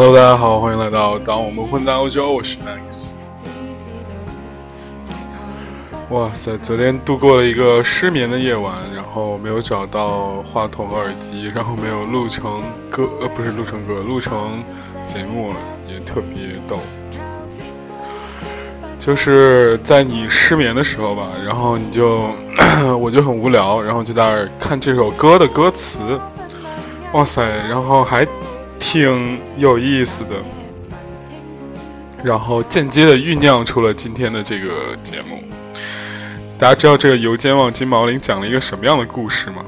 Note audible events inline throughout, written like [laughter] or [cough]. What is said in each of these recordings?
Hello，大家好，欢迎来到当我们混在欧洲，我是 Max。哇塞，昨天度过了一个失眠的夜晚，然后没有找到话筒和、耳机，然后没有录成歌，呃，不是录成歌，录成节目，也特别逗。就是在你失眠的时候吧，然后你就，[clears throat] 我就很无聊，然后就在那看这首歌的歌词。哇塞，然后还挺有意思的，然后间接的酝酿出了今天的这个节目。大家知道这个《游间望金毛林》讲了一个什么样的故事吗？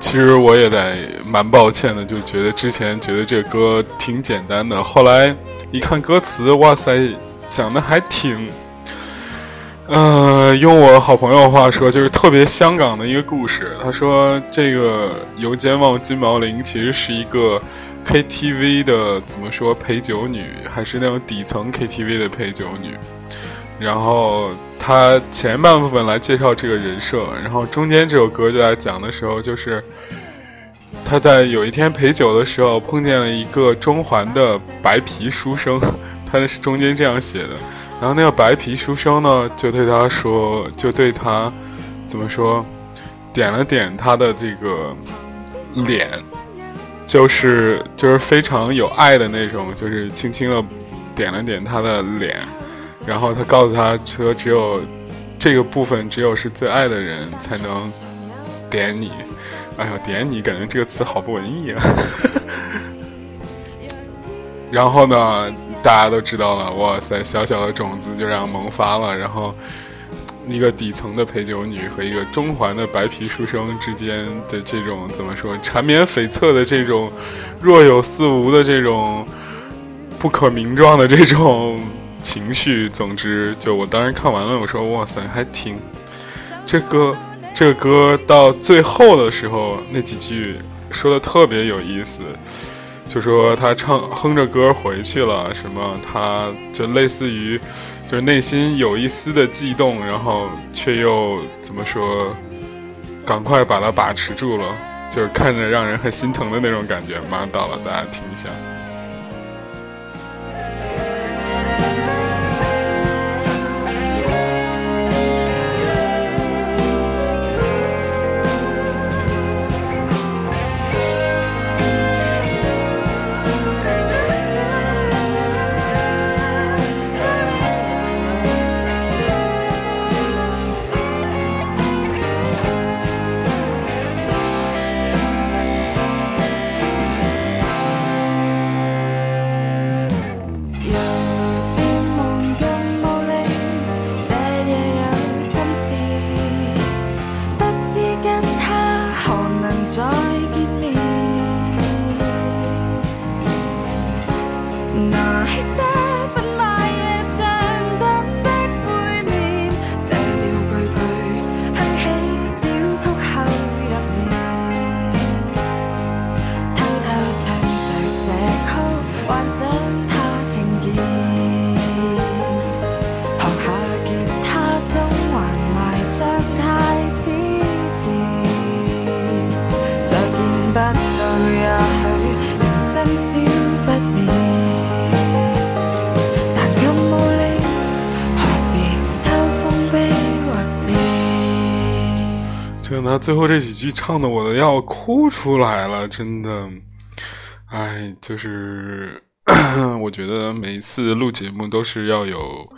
其实我也得蛮抱歉的，就觉得之前觉得这歌挺简单的，后来一看歌词，哇塞，讲的还挺……呃，用我好朋友话说，就是特别香港的一个故事。他说，这个游间望金毛林其实是一个 KTV 的，怎么说陪酒女，还是那种底层 KTV 的陪酒女。然后他前半部分来介绍这个人设，然后中间这首歌就在讲的时候，就是他在有一天陪酒的时候碰见了一个中环的白皮书生，[laughs] 他是中间这样写的。然后那个白皮书生呢，就对他说，就对他怎么说，点了点他的这个脸，就是就是非常有爱的那种，就是轻轻的点了点他的脸，然后他告诉他说，只有这个部分，只有是最爱的人才能点你。哎呀，点你，感觉这个词好不文艺啊。[laughs] 然后呢？大家都知道了，哇塞，小小的种子就这样萌发了。然后，一个底层的陪酒女和一个中环的白皮书生之间的这种怎么说，缠绵悱恻的这种若有似无的这种不可名状的这种情绪。总之，就我当时看完了，我说哇塞，还挺这歌，这个歌到最后的时候那几句说的特别有意思。就说他唱哼着歌回去了，什么他就类似于，就是内心有一丝的悸动，然后却又怎么说，赶快把它把持住了，就是看着让人很心疼的那种感觉。马上到了，大家听一下。那最后这几句唱的我都要哭出来了，真的，哎，就是 [coughs] 我觉得每一次录节目都是要有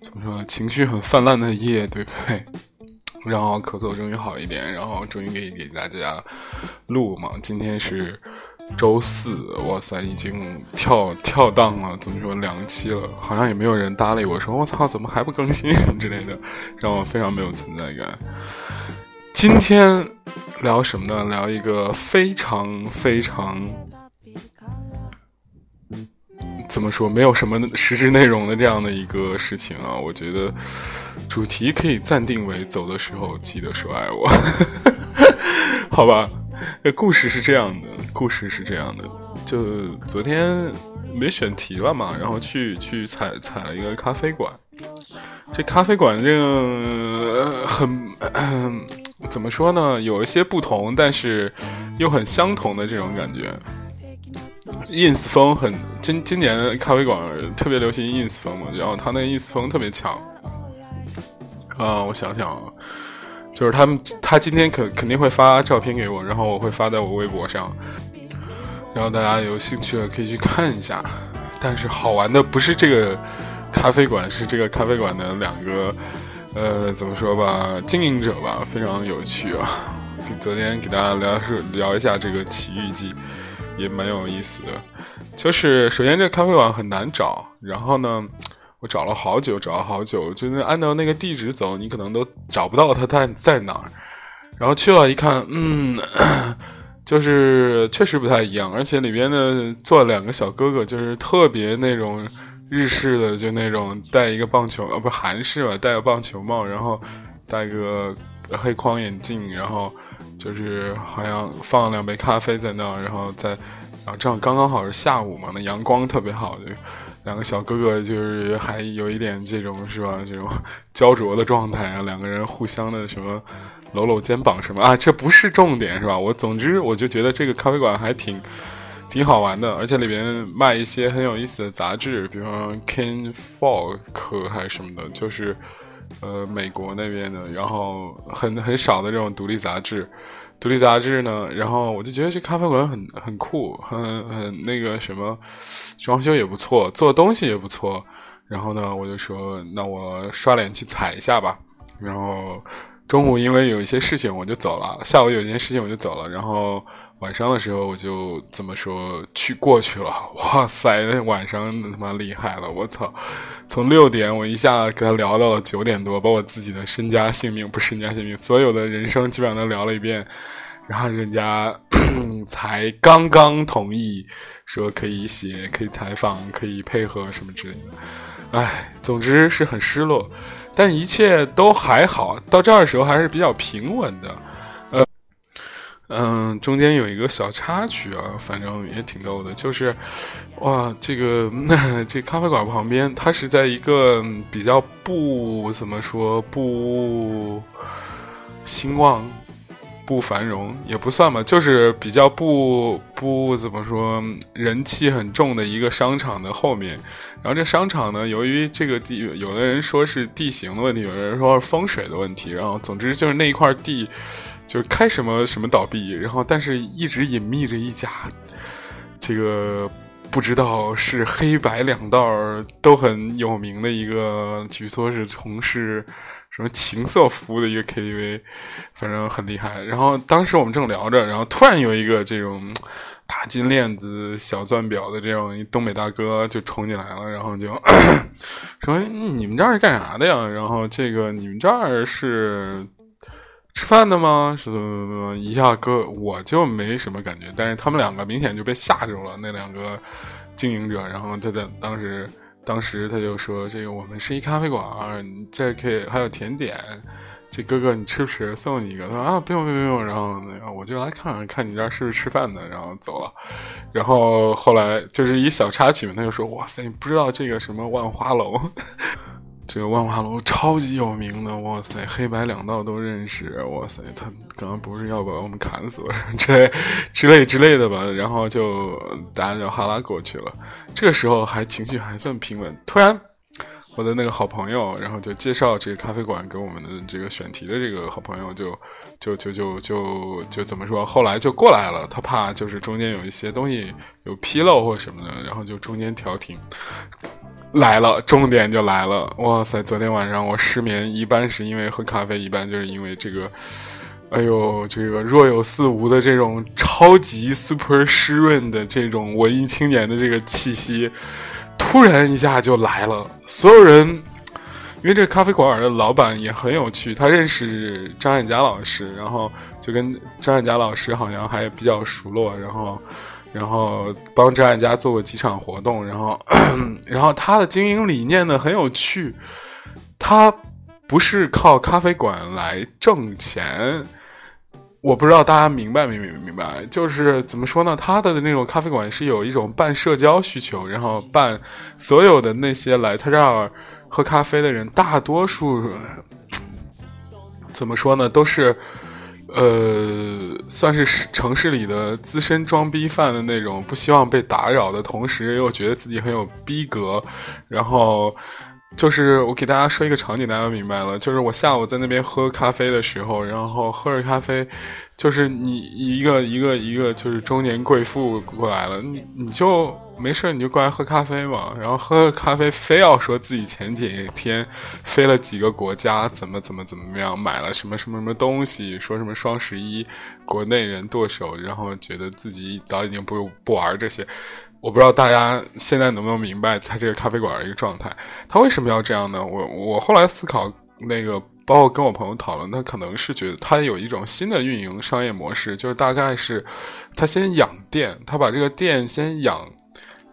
怎么说情绪很泛滥的夜，对不对？然后咳嗽终于好一点，然后终于可以给大家录嘛。今天是周四，哇塞，已经跳跳档了，怎么说两期了，好像也没有人搭理我说我操，怎么还不更新之类的，让我非常没有存在感。今天聊什么呢？聊一个非常非常怎么说，没有什么实质内容的这样的一个事情啊。我觉得主题可以暂定为“走的时候记得说爱我”，[laughs] 好吧？这故事是这样的，故事是这样的。就昨天没选题了嘛，然后去去采采了一个咖啡馆。这咖啡馆这个很怎么说呢？有一些不同，但是又很相同的这种感觉。ins 风很今今年咖啡馆特别流行 ins 风嘛，然后他那 ins 风特别强。啊，我想想啊，就是他们他今天肯肯定会发照片给我，然后我会发在我微博上，然后大家有兴趣的可以去看一下。但是好玩的不是这个咖啡馆，是这个咖啡馆的两个，呃，怎么说吧，经营者吧，非常有趣啊。昨天给大家聊是聊一下这个奇遇记，也蛮有意思的。就是首先这咖啡馆很难找，然后呢，我找了好久，找了好久，就是按照那个地址走，你可能都找不到它在在哪儿。然后去了一看，嗯。[coughs] 就是确实不太一样，而且里边呢坐两个小哥哥，就是特别那种日式的，就那种戴一个棒球，呃，不韩式吧，戴个棒球帽，然后戴个黑框眼镜，然后就是好像放两杯咖啡在那，然后在，然后正好刚刚好是下午嘛，那阳光特别好，就两个小哥哥就是还有一点这种是吧，这种 [laughs] 焦灼的状态啊，两个人互相的什么。搂搂肩膀什么啊？这不是重点是吧？我总之我就觉得这个咖啡馆还挺挺好玩的，而且里边卖一些很有意思的杂志，比方 Ken Folk 还是什么的，就是呃美国那边的，然后很很少的这种独立杂志。独立杂志呢，然后我就觉得这咖啡馆很很酷，很很那个什么，装修也不错，做东西也不错。然后呢，我就说那我刷脸去踩一下吧，然后。中午因为有一些事情我就走了，下午有一件事情我就走了，然后晚上的时候我就怎么说去过去了。[laughs] 哇塞，那晚上他妈厉害了！我操，从六点我一下跟他聊到了九点多，把我自己的身家性命不身家性命，所有的人生基本上都聊了一遍，然后人家 [coughs] 才刚刚同意说可以写、可以采访、可以配合什么之类的。哎，总之是很失落。但一切都还好，到这儿的时候还是比较平稳的，嗯，中间有一个小插曲啊，反正也挺逗的，就是，哇，这个那 [laughs] 这咖啡馆旁边，它是在一个比较不怎么说不兴旺。不繁荣也不算吧，就是比较不不怎么说人气很重的一个商场的后面。然后这商场呢，由于这个地，有的人说是地形的问题，有的人说是风水的问题。然后总之就是那一块地，就是开什么什么倒闭。然后但是一直隐秘着一家，这个不知道是黑白两道都很有名的一个，据说是从事。什么情色服务的一个 KTV，反正很厉害。然后当时我们正聊着，然后突然有一个这种大金链子、小钻表的这种东北大哥就冲进来了，然后就 [coughs] 说：“你们这儿是干啥的呀？”然后这个你们这儿是吃饭的吗？是一下哥我就没什么感觉，但是他们两个明显就被吓住了。那两个经营者，然后他在当时。当时他就说：“这个我们是一咖啡馆，这可以还有甜点。这哥哥你吃不吃？送你一个。”他说：“啊，不用不用不用。”然后那个我就来看看，看你这儿是不是吃饭的，然后走了。然后后来就是一小插曲嘛，他就说：“哇塞，你不知道这个什么万花楼？”这个万花楼超级有名的，哇塞，黑白两道都认识，哇塞，他刚刚不是要把我们砍死之类之类之类的吧？然后就大家就哈拉过去了。这个时候还情绪还算平稳，突然我的那个好朋友，然后就介绍这个咖啡馆给我们的这个选题的这个好朋友，就就就就就就怎么说？后来就过来了，他怕就是中间有一些东西有纰漏或什么的，然后就中间调停。来了，重点就来了！哇塞，昨天晚上我失眠，一般是因为喝咖啡，一般就是因为这个，哎呦，这个若有似无的这种超级 super 湿润的这种文艺青年的这个气息，突然一下就来了。所有人，因为这咖啡馆的老板也很有趣，他认识张艾嘉老师，然后就跟张艾嘉老师好像还比较熟络，然后。然后帮张艾嘉做过几场活动，然后，[coughs] 然后他的经营理念呢很有趣，他不是靠咖啡馆来挣钱，我不知道大家明白没明明白？就是怎么说呢？他的那种咖啡馆是有一种办社交需求，然后办所有的那些来他这儿。喝咖啡的人，大多数怎么说呢，都是。呃，算是城市里的资深装逼犯的那种，不希望被打扰的同时，又觉得自己很有逼格，然后。就是我给大家说一个场景，大家明白了。就是我下午在那边喝咖啡的时候，然后喝着咖啡，就是你一个一个一个就是中年贵妇过来了，你你就没事你就过来喝咖啡嘛。然后喝咖啡，非要说自己前几天飞了几个国家，怎么怎么怎么样，买了什么什么什么东西，说什么双十一国内人剁手，然后觉得自己早已经不不玩这些。我不知道大家现在能不能明白他这个咖啡馆的一个状态，他为什么要这样呢？我我后来思考，那个包括跟我朋友讨论，他可能是觉得他有一种新的运营商业模式，就是大概是他先养店，他把这个店先养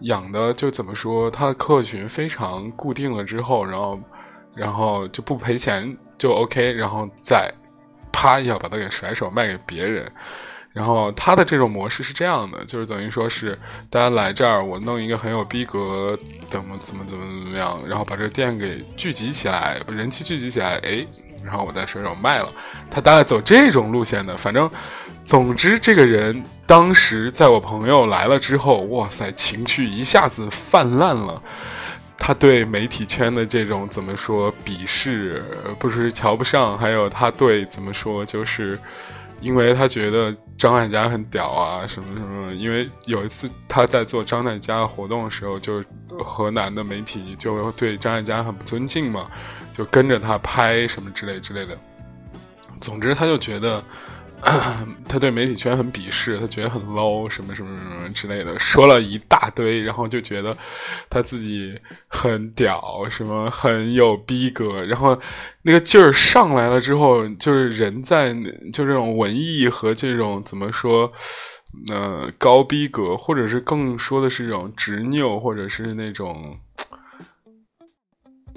养的就怎么说，他的客群非常固定了之后，然后然后就不赔钱就 OK，然后再啪一下把它给甩手卖给别人。然后他的这种模式是这样的，就是等于说是大家来这儿，我弄一个很有逼格，怎么怎么怎么怎么样，然后把这个店给聚集起来，人气聚集起来，哎，然后我再甩手卖了。他大概走这种路线的，反正，总之这个人当时在我朋友来了之后，哇塞，情绪一下子泛滥了。他对媒体圈的这种怎么说鄙视，不是瞧不上，还有他对怎么说就是。因为他觉得张艾嘉很屌啊，什么什么。因为有一次他在做张艾嘉活动的时候，就河南的媒体就对张艾嘉很不尊敬嘛，就跟着他拍什么之类之类的。总之，他就觉得。[clears throat] 他对媒体圈很鄙视，他觉得很 low，什么什么什么之类的，说了一大堆，然后就觉得他自己很屌，什么很有逼格，然后那个劲儿上来了之后，就是人在就这种文艺和这种怎么说，呃，高逼格，或者是更说的是这种执拗，或者是那种，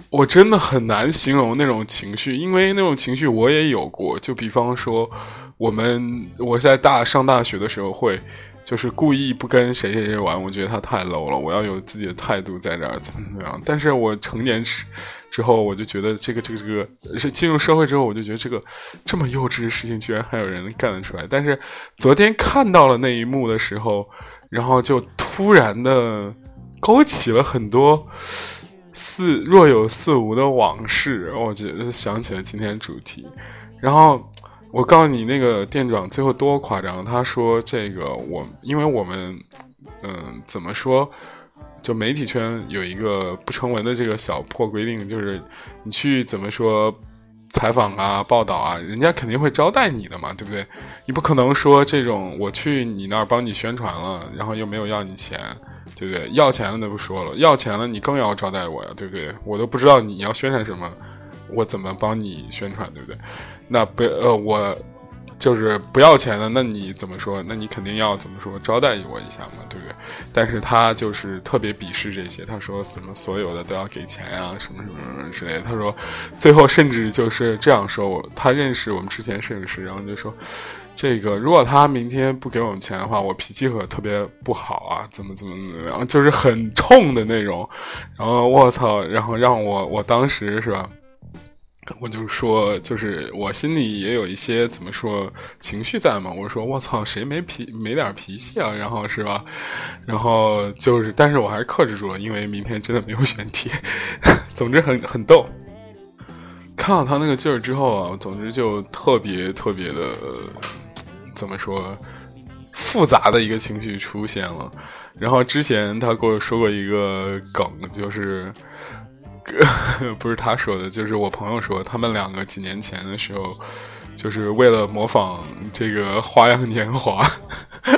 我真的很难形容那种情绪，因为那种情绪我也有过，就比方说。我们我在大上大学的时候会，就是故意不跟谁谁谁玩，我觉得他太 low 了，我要有自己的态度在这儿，怎么怎么样。但是我成年之之后，我就觉得这个这个这个是进入社会之后，我就觉得这个这么幼稚的事情居然还有人干得出来。但是昨天看到了那一幕的时候，然后就突然的勾起了很多似若有似无的往事，我觉得想起了今天主题，然后。我告诉你，那个店长最后多夸张。他说：“这个我，因为我们，嗯，怎么说？就媒体圈有一个不成文的这个小破规定，就是你去怎么说采访啊、报道啊，人家肯定会招待你的嘛，对不对？你不可能说这种我去你那儿帮你宣传了，然后又没有要你钱，对不对？要钱了那不说了，要钱了你更要招待我呀，对不对？我都不知道你要宣传什么。”我怎么帮你宣传，对不对？那不呃，我就是不要钱的，那你怎么说？那你肯定要怎么说招待我一下嘛，对不对？但是他就是特别鄙视这些，他说什么所有的都要给钱啊，什么什么什么之类的。他说最后甚至就是这样说，我他认识我们之前摄影师，然后就说这个如果他明天不给我们钱的话，我脾气可特别不好啊，怎么怎么怎么样，就是很冲的那种。然后我操，然后让我我当时是吧？我就说，就是我心里也有一些怎么说情绪在嘛。我说我操，谁没脾没点脾气啊？然后是吧？然后就是，但是我还是克制住了，因为明天真的没有选题。[laughs] 总之很很逗。看到他那个劲儿之后啊，总之就特别特别的怎么说复杂的一个情绪出现了。然后之前他跟我说过一个梗，就是。[laughs] 不是他说的，就是我朋友说，他们两个几年前的时候，就是为了模仿这个《花样年华》，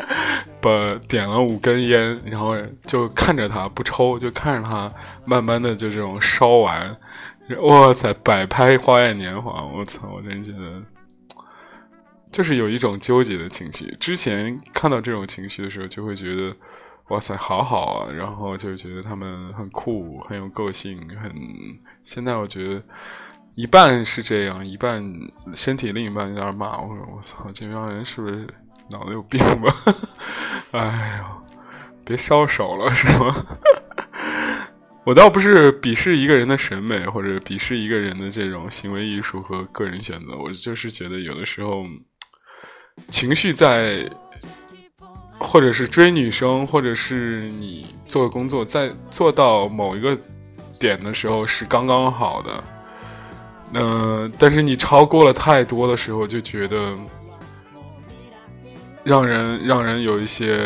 [laughs] 把点了五根烟，然后就看着他不抽，就看着他慢慢的就这种烧完，哇塞，摆拍《花样年华》，我操，我真觉得，就是有一种纠结的情绪。之前看到这种情绪的时候，就会觉得。哇塞，好好啊！然后就觉得他们很酷，很有个性，很……现在我觉得一半是这样，一半身体另一半有点骂我。我操，这帮人是不是脑子有病吧？[laughs] 哎呦，别烧手了是吗？[laughs] 我倒不是鄙视一个人的审美，或者鄙视一个人的这种行为艺术和个人选择，我就是觉得有的时候情绪在，或者是追女生，或者是你做工作，在做到某一个点的时候是刚刚好的。嗯，但是你超过了太多的时候，就觉得让人让人有一些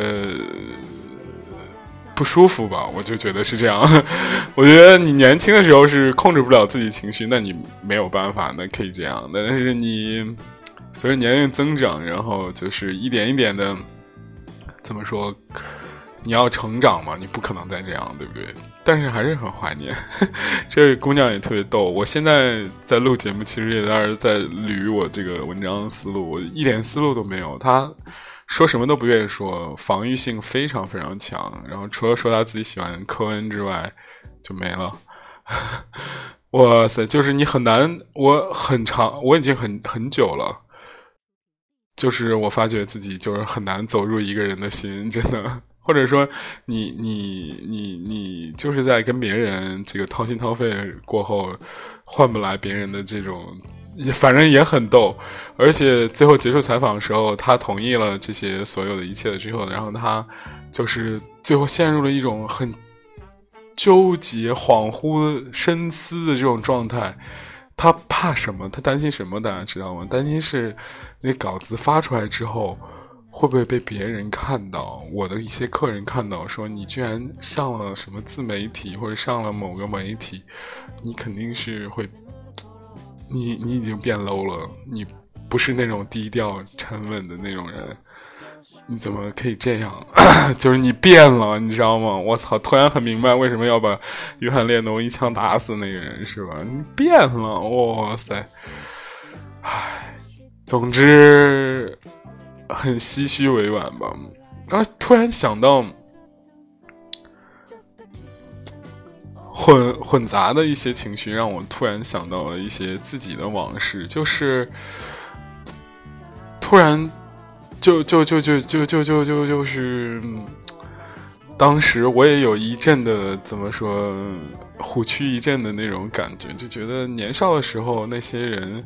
不舒服吧。我就觉得是这样。[laughs] 我觉得你年轻的时候是控制不了自己情绪，那你没有办法，那可以这样。但是你随着年龄增长，然后就是一点一点的，怎么说？你要成长嘛，你不可能再这样，对不对？但是还是很怀念，[laughs] 这位姑娘也特别逗。我现在在录节目，其实也在在捋我这个文章思路，我一点思路都没有。她说什么都不愿意说，防御性非常非常强。然后除了说她自己喜欢科恩之外，就没了。[laughs] 哇塞，就是你很难，我很长，我已经很很久了，就是我发觉自己就是很难走入一个人的心，真的。或者说，你你你你就是在跟别人这个掏心掏肺过后，换不来别人的这种，反正也很逗。而且最后结束采访的时候，他同意了这些所有的一切之后，然后他就是最后陷入了一种很纠结、恍惚、深思的这种状态。他怕什么？他担心什么？大家知道吗？担心是那稿子发出来之后。会不会被别人看到？我的一些客人看到说你居然上了什么自媒体，或者上了某个媒体，你肯定是会，你你已经变 low 了，你不是那种低调沉稳的那种人，你怎么可以这样？[clears throat] 就是你变了，你知道吗？我操！突然很明白为什么要把约翰列侬一枪打死那个人，是吧？你变了，哇塞！唉，总之。很唏嘘委婉吧，啊突然想到，混混杂的一些情绪，让我突然想到了一些自己的往事，就是突然就就就就就就就就就是，当时我也有一阵的怎么说虎躯一震的那种感觉，就觉得年少的时候那些人。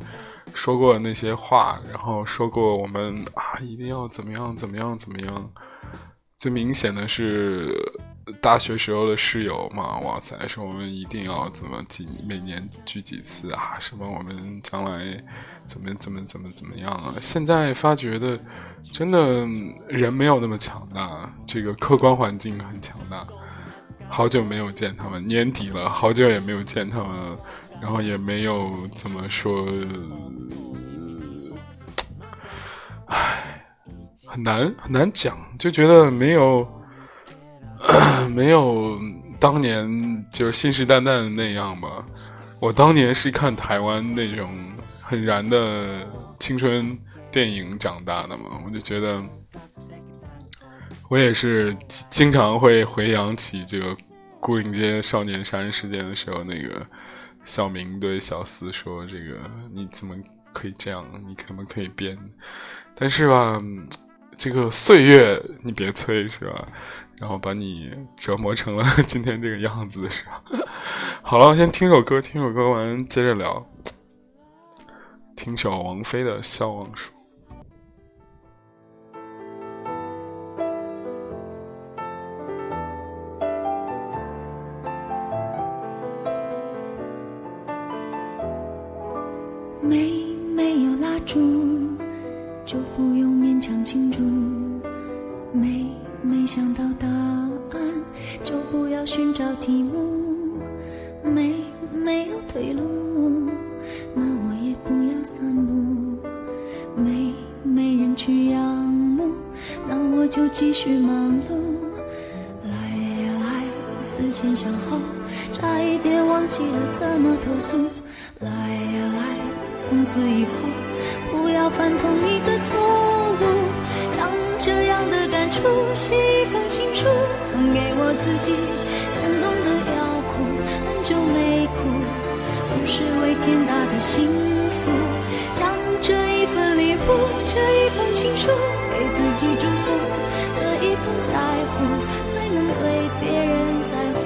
说过那些话，然后说过我们啊一定要怎么样怎么样怎么样。最明显的是大学时候的室友嘛，哇塞，说我们一定要怎么几每年聚几次啊，什么我们将来怎么怎么怎么怎么样啊。现在发觉的，真的人没有那么强大，这个客观环境很强大。好久没有见他们，年底了，好久也没有见他们。然后也没有怎么说，唉，很难很难讲，就觉得没有 [clears throat] 没有当年就是信誓旦旦的那样吧。我当年是看台湾那种很燃的青春电影长大的嘛，我就觉得我也是经常会回想起这个《孤岭街少年杀人事件》的时候那个。小明对小四说：“这个你怎么可以这样？你怎么可以变？但是吧，这个岁月你别催是吧？然后把你折磨成了 [laughs] 今天这个样子是吧？[laughs] 好了，我先听首歌，听首歌完接着聊。听首王菲的《笑忘书》。”情书，给自己祝福，可以不在乎，才能对别人在乎。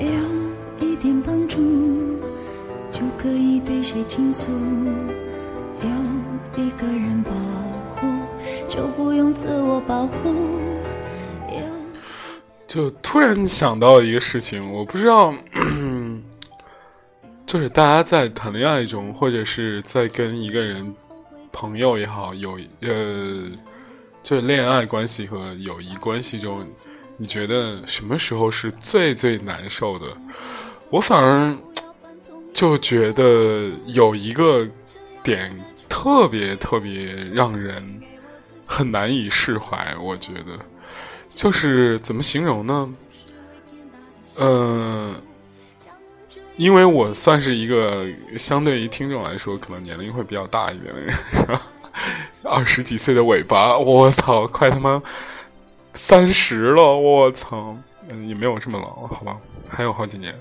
有一点帮助，就可以对谁倾诉。就突然想到一个事情，我不知道，[clears throat] 就是大家在谈恋爱中，或者是在跟一个人朋友也好，有呃，就是恋爱关系和友谊关系中，你觉得什么时候是最最难受的？我反而就觉得有一个点特别特别让人很难以释怀，我觉得。就是怎么形容呢？嗯，因为我算是一个相对于听众来说，可能年龄会比较大一点的人，是吧？[laughs] 二十几岁的尾巴，我操，快他妈三十了，我操，也没有这么老，好吧？还有好几年。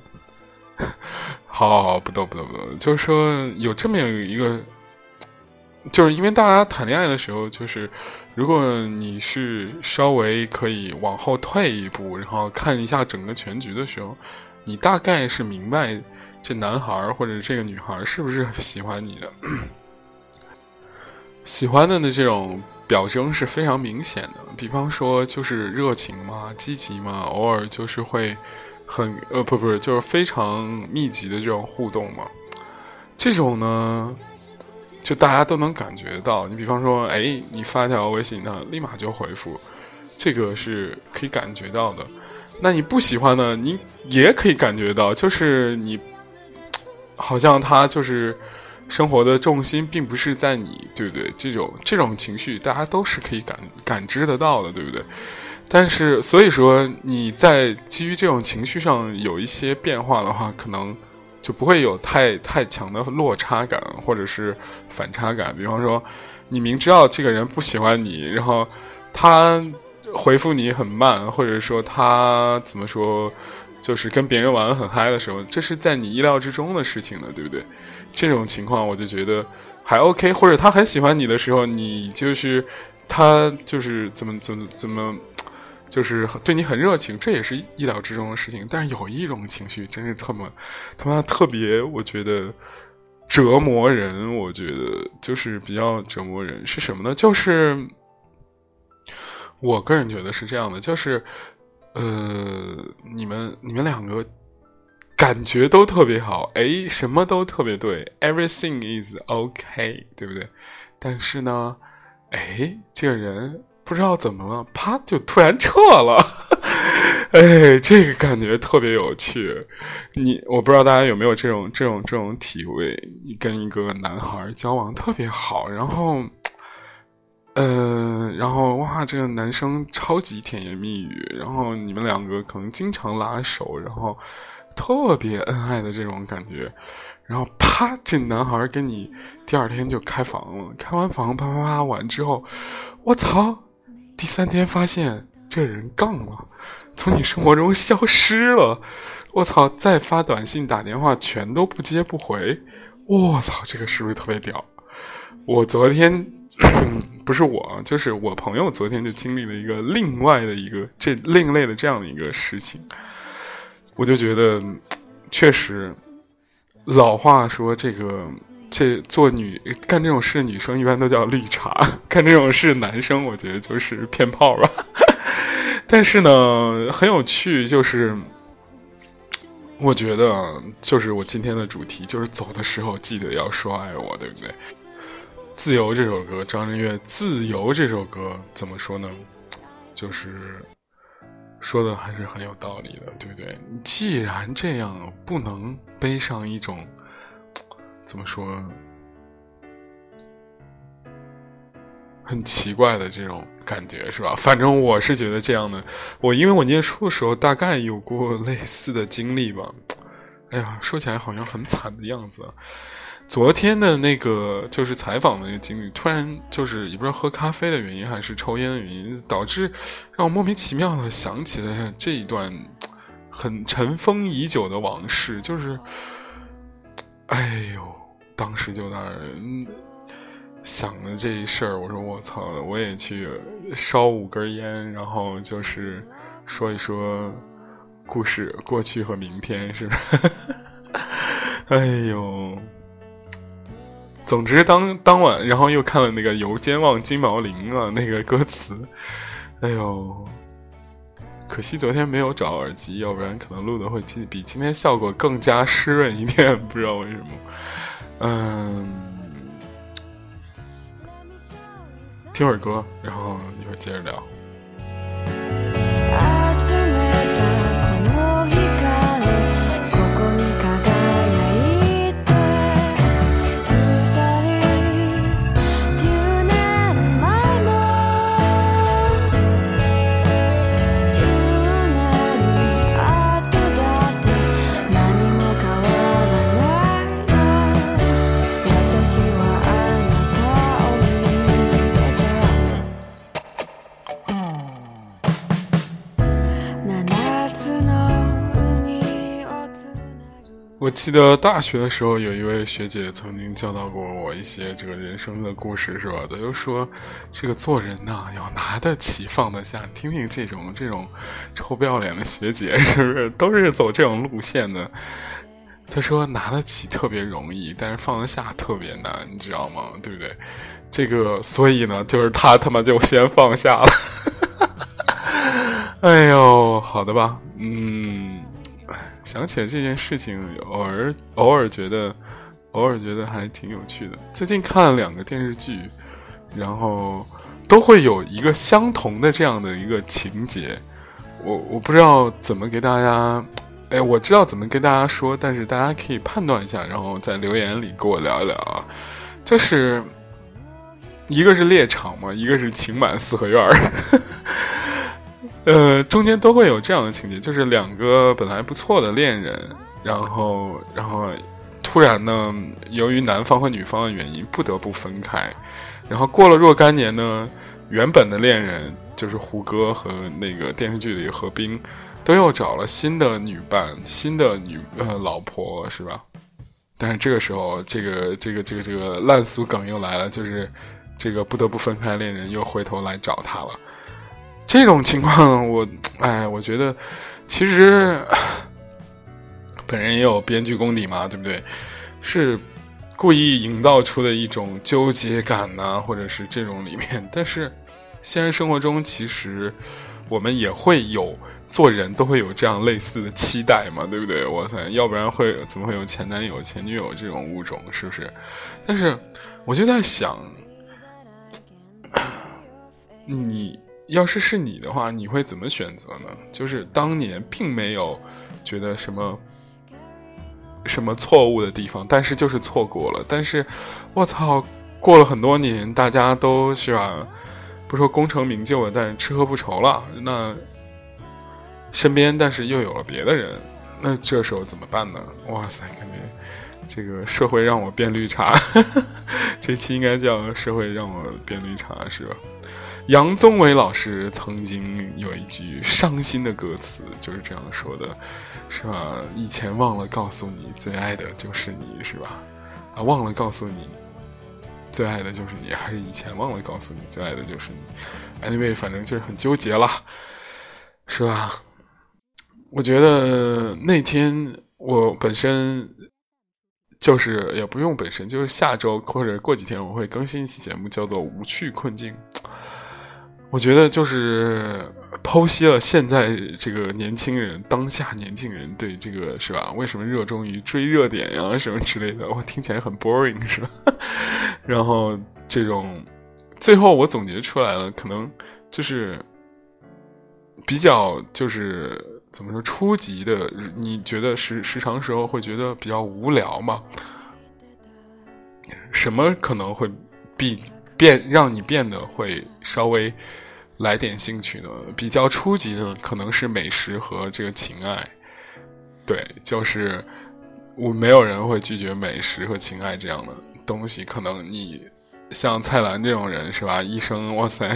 [laughs] 好，好好，不逗，不逗，不逗，就是说有这么一个，就是因为大家谈恋爱的时候，就是。如果你是稍微可以往后退一步，然后看一下整个全局的时候，你大概是明白这男孩或者这个女孩是不是喜欢你的。[coughs] 喜欢的的这种表征是非常明显的，比方说就是热情嘛、积极嘛，偶尔就是会很呃不不是就是非常密集的这种互动嘛，这种呢。就大家都能感觉到，你比方说，哎，你发条微信，他立马就回复，这个是可以感觉到的。那你不喜欢呢，你也可以感觉到，就是你好像他就是生活的重心并不是在你，对不对？这 [laughs] 种这种情绪，大家都是可以感感知得到的，对不对？但是，所以说你在基于这种情绪上有一些变化的话，可能。就不会有太太强的落差感，或者是反差感。比方说，你明知道这个人不喜欢你，然后他回复你很慢，或者说他怎么说，就是跟别人玩很嗨的时候，这是在你意料之中的事情了，对不对？这种情况我就觉得还 OK。或者他很喜欢你的时候，你就是他就是怎么怎么怎么。就是对你很热情，这也是意料之中的事情。但是有一种情绪，真是特么他妈特别，我觉得折磨人。我觉得就是比较折磨人是什么呢？就是我个人觉得是这样的，就是呃，你们你们两个感觉都特别好，哎，什么都特别对，everything is okay，对不对？但是呢，哎，这个人。不知道怎么了，啪就突然撤了，[laughs] 哎，这个感觉特别有趣。你我不知道大家有没有这种这种这种体会？你跟一个男孩交往特别好，然后，嗯，然后哇，这个男生超级甜言蜜语，然后你们两个可能经常拉手，然后特别恩爱的这种感觉，然后啪，这男孩跟你第二天就开房了，开完房啪啪啪完之后，我操！第三天发现这人杠了，从你生活中消失了。我操！再发短信打电话全都不接不回。我操！这个是不是特别屌？我昨天 [coughs] 不是我，就是我朋友昨天就经历了一个另外的一个这另类的这样的一个事情。我就觉得，确实，老话说这个。这做女干这种事，女生一般都叫绿茶；干这种事，男生我觉得就是骗炮吧。[laughs] 但是呢，很有趣，就是我觉得，就是我今天的主题，就是走的时候记得要说爱我，对不对？自由这首歌，张震岳《自由》这首歌怎么说呢？就是说的还是很有道理的，对不对？既然这样，不能背上一种。怎么说？很奇怪的这种感觉是吧？反正我是觉得这样的。我因为我念书的时候大概有过类似的经历吧。哎呀，说起来好像很惨的样子。昨天的那个就是采访的那个经历，突然就是也不知道喝咖啡的原因还是抽烟的原因，导致让我莫名其妙的想起了这一段很尘封已久的往事，就是。哎呦，当时就在那想着这一事儿，我说我操，我也去烧五根烟，然后就是说一说故事，过去和明天，是不是？[laughs] 哎呦，总之当当晚，然后又看了那个《游间望金毛林》啊，那个歌词，哎呦，可惜昨天没有找耳机，要不然可能录的会比今天效果更加湿润一点，[laughs] 不知道为什么。嗯，听会儿歌，然后一会儿接着聊。我记得大学的时候，有一位学姐曾经教导过我一些这个人生的故事，是吧？她就说，这个做人呐，要拿得起放得下。听听这种这种臭不要脸的学姐，是不是都是走这种路线的？她说，拿得起特别容易，但是放得下特别难，你知道吗？对不对？这个，所以呢，就是他他妈就先放下了。[laughs] 哎呦，好的吧，嗯。想起来这件事情，偶尔偶尔觉得，偶尔觉得还挺有趣的。最近看了两个电视剧，然后都会有一个相同的这样的一个情节。我我不知道怎么给大家，哎，我知道怎么跟大家说，但是大家可以判断一下，然后在留言里跟我聊一聊啊。就是一个是猎场嘛，一个是情满四合院儿。[laughs] [laughs] 呃，中间都会有这样的情节，就是两个本来不错的恋人，然后，然后突然呢，由于男方和女方的原因不得不分开，然后过了若干年呢，原本的恋人就是胡歌和那个电视剧里何冰，都又找了新的女伴，新的女呃老婆是吧？但是这个时候，这个这个这个这个烂俗梗又来了，就是这个不得不分开恋人又回头来找他了。这种情况，我 [tsk] 哎，我觉得其实本人也有编剧功底嘛，对不对？是故意营造出的一种纠结感呐，或者是这种里面。但是现实生活中，其实我们也会有做人都会有这样类似的期待嘛，对不对？我操，要不然会怎么会有前男友、前女友这种物种？是不是？但是我就在想，[tsk] 你。要是是你的话，你会怎么选择呢？就是当年并没有觉得什么什么错误的地方，但是就是错过了。但是，我操，过了很多年，大家都是吧，不说功成名就了，但是吃喝不愁了。那身边，但是又有了别的人，那这时候怎么办呢？哇塞，感觉这个社会让我变绿茶，[laughs] 这期应该叫社会让我变绿茶，是吧？杨宗纬老师曾经有一句伤心的歌词，就是这样说的，是吧？以前忘了告诉你，最爱的就是你，是吧？啊，忘了告诉你，最爱的就是你，还是以前忘了告诉你，最爱的就是你？Anyway，反正就是很纠结了，是吧？我觉得那天我本身就是也不用本身，就是下周或者过几天我会更新一期节目，叫做《无趣困境》。我觉得就是剖析了现在这个年轻人，当下年轻人对这个是吧？为什么热衷于追热点呀，什么之类的？我听起来很 boring 是吧？[laughs] 然后这种最后我总结出来了，可能就是比较就是怎么说初级的？你觉得时时常时候会觉得比较无聊吗？什么可能会变变让你变得会稍微？来点兴趣呢？比较初级的可能是美食和这个情爱，对，就是我没有人会拒绝美食和情爱这样的东西。可能你像蔡澜这种人是吧？一生哇塞，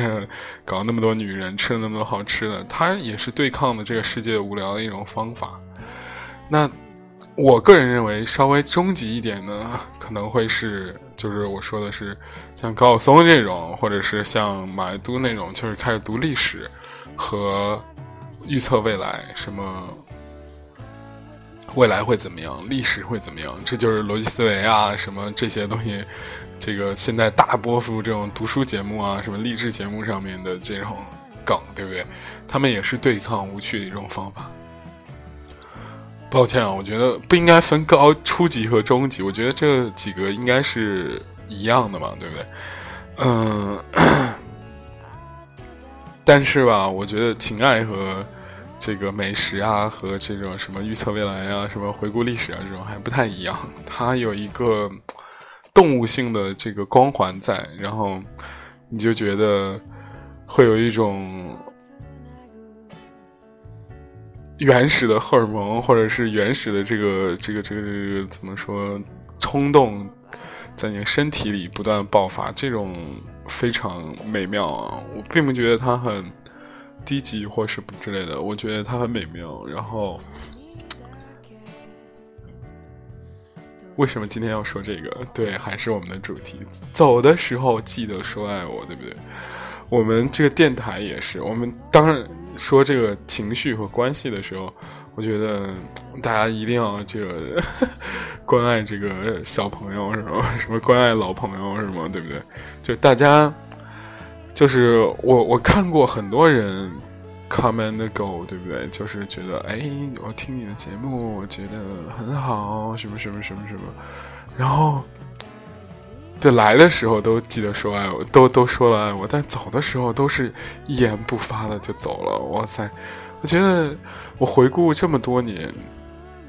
搞那么多女人，吃了那么多好吃的，他也是对抗的这个世界无聊的一种方法。那。我个人认为，稍微终极一点呢，可能会是，就是我说的是，像高晓松这种，或者是像马未都那种，就是开始读历史和预测未来，什么未来会怎么样，历史会怎么样，这就是逻辑思维啊，什么这些东西。这个现在大多数这种读书节目啊，什么励志节目上面的这种梗，对不对？他们也是对抗无趣的一种方法。抱歉啊，我觉得不应该分高初级和中级，我觉得这几个应该是一样的嘛，对不对？嗯，[coughs] 但是吧，我觉得情爱和这个美食啊，和这种什么预测未来啊，什么回顾历史啊，这种还不太一样，它有一个。动物性的这个光环在，然后你就觉得会有一种原始的荷尔蒙，或者是原始的这个这个这个怎么说冲动，在你身体里不断爆发，这种非常美妙啊！我并不觉得它很低级或什么之类的，我觉得它很美妙，然后。为什么今天要说这个？对，还是我们的主题。走的时候记得说爱我，对不对？我们这个电台也是。我们当然说这个情绪和关系的时候，我觉得大家一定要这个关爱这个小朋友，是么 [laughs] 什么关爱老朋友，是吗？对不对？就大家，就是我我看过很多人。Come and go，对不对？就是觉得，哎，我听你的节目，我觉得很好，什么什么什么什么。然后，对来的时候都记得说爱我，都都说了爱我，但走的时候都是一言不发的就走了。哇塞！我觉得我回顾这么多年，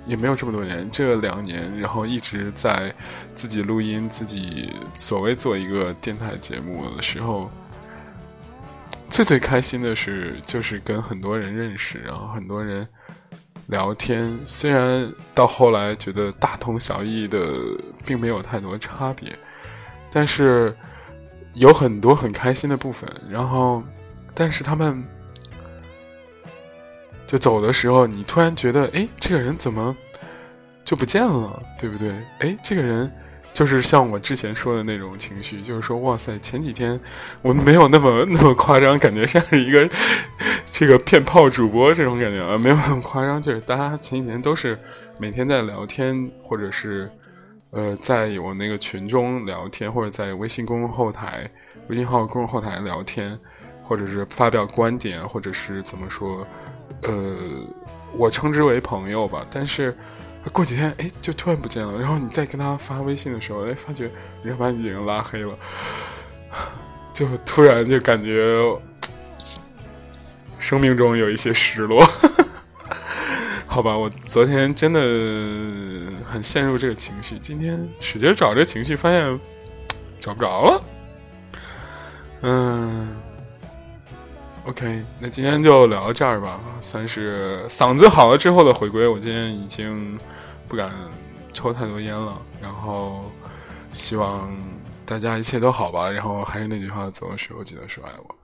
也没有这么多年，这两年，然后一直在自己录音，自己所谓做一个电台节目的时候。最最开心的是，就是跟很多人认识，然后很多人聊天。虽然到后来觉得大同小异的，并没有太多差别，但是有很多很开心的部分。然后，但是他们就走的时候，你突然觉得，哎，这个人怎么就不见了？对不对？哎，这个人。就是像我之前说的那种情绪，就是说，哇塞，前几天我没有那么那么夸张，感觉像是一个这个骗炮主播这种感觉啊，没有那么夸张。就是大家前几年都是每天在聊天，或者是呃，在我那个群中聊天，或者在微信公众后台、微信号公众后台聊天，或者是发表观点，或者是怎么说，呃，我称之为朋友吧，但是。过几天，哎，就突然不见了。然后你再跟他发微信的时候，哎，发觉人家把你已经拉黑了，[laughs] 就突然就感觉生命中有一些失落。好吧，我昨天真的很陷入这个情绪，今天使劲找这情绪，发现找不着了。嗯，OK，那今天就聊到这儿吧，算是嗓子好了之后的回归。我今天已经。不敢抽太多烟了，然后希望大家一切都好吧。然后还是那句话，走的时候记得说爱我。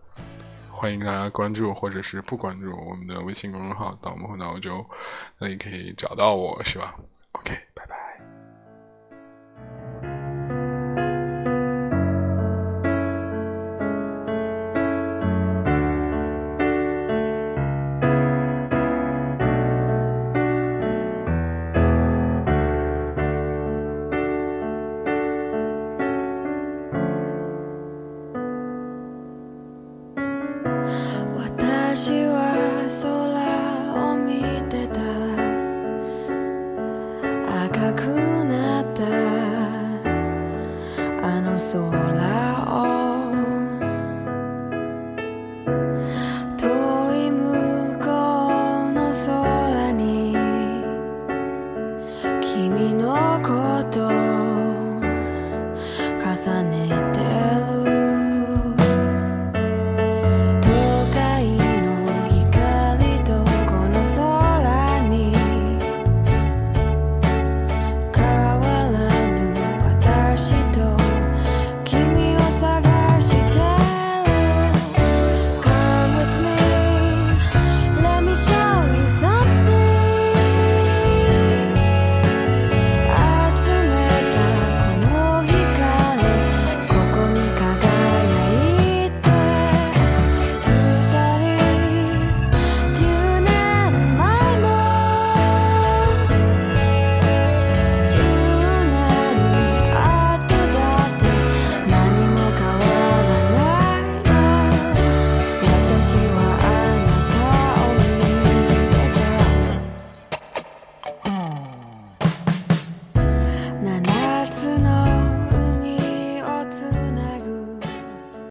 欢迎大家关注或者是不关注我们的微信公众号“盗墓和澳洲”，那里可以找到我，是吧？OK，拜拜。君のこと